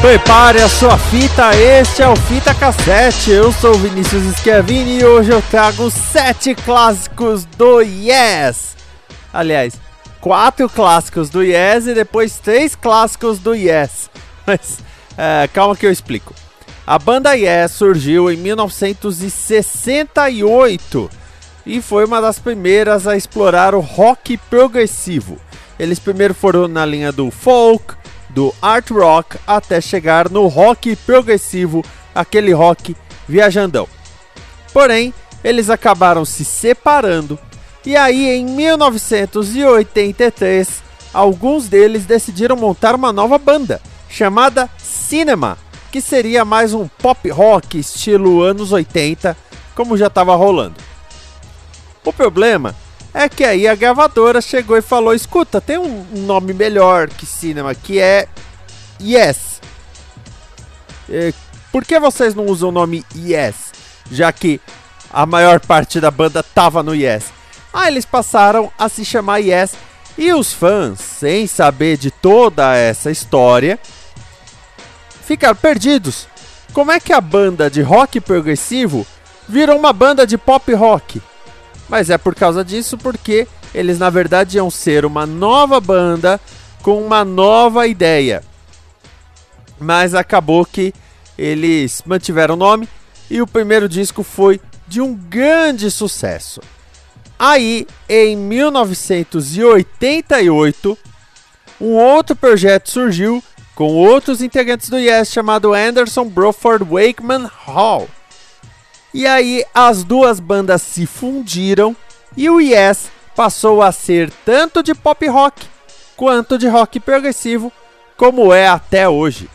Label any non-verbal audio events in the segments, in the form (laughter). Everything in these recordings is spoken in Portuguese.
Prepare a sua fita, este é o Fita Cassete. Eu sou Vinícius Schiavini e hoje eu trago sete clássicos do Yes. Aliás, quatro clássicos do Yes e depois três clássicos do Yes. (laughs) Mas é, calma que eu explico. A banda Yes surgiu em 1968 e foi uma das primeiras a explorar o rock progressivo. Eles primeiro foram na linha do folk, do art rock até chegar no rock progressivo, aquele rock viajandão. Porém, eles acabaram se separando e aí em 1983, alguns deles decidiram montar uma nova banda chamada Cinema, que seria mais um pop rock estilo anos 80, como já estava rolando. O problema é que aí a gravadora chegou e falou: escuta, tem um nome melhor que cinema, que é Yes. E, por que vocês não usam o nome Yes? Já que a maior parte da banda tava no Yes. Aí eles passaram a se chamar Yes. E os fãs, sem saber de toda essa história, ficaram perdidos. Como é que a banda de rock progressivo virou uma banda de pop rock? Mas é por causa disso porque eles na verdade iam ser uma nova banda com uma nova ideia. Mas acabou que eles mantiveram o nome e o primeiro disco foi de um grande sucesso. Aí, em 1988, um outro projeto surgiu com outros integrantes do Yes chamado Anderson Broford Wakeman Hall. E aí as duas bandas se fundiram e o Yes passou a ser tanto de pop rock quanto de rock progressivo, como é até hoje.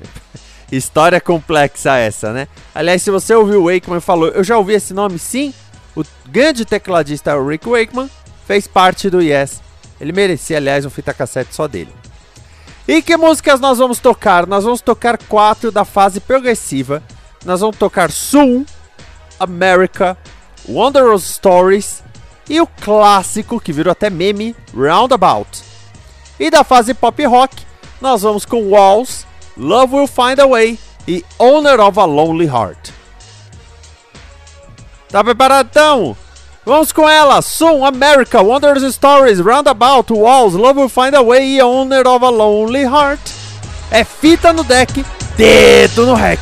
(laughs) História complexa essa, né? Aliás, se você ouviu o Wakeman falou, eu já ouvi esse nome sim. O grande tecladista Rick Wakeman fez parte do Yes. Ele merecia, aliás, um fita cassete só dele. E que músicas nós vamos tocar? Nós vamos tocar quatro da fase progressiva nós vamos tocar Soon, America, Wondrous Stories e o clássico que virou até meme, Roundabout. E da fase pop rock, nós vamos com Walls, Love Will Find a Way e Owner of a Lonely Heart. Tá preparado então? Vamos com ela! Soon, America, Wondrous Stories, Roundabout, Walls, Love Will Find a Way e Owner of a Lonely Heart. É fita no deck, dedo no rec.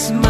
It's my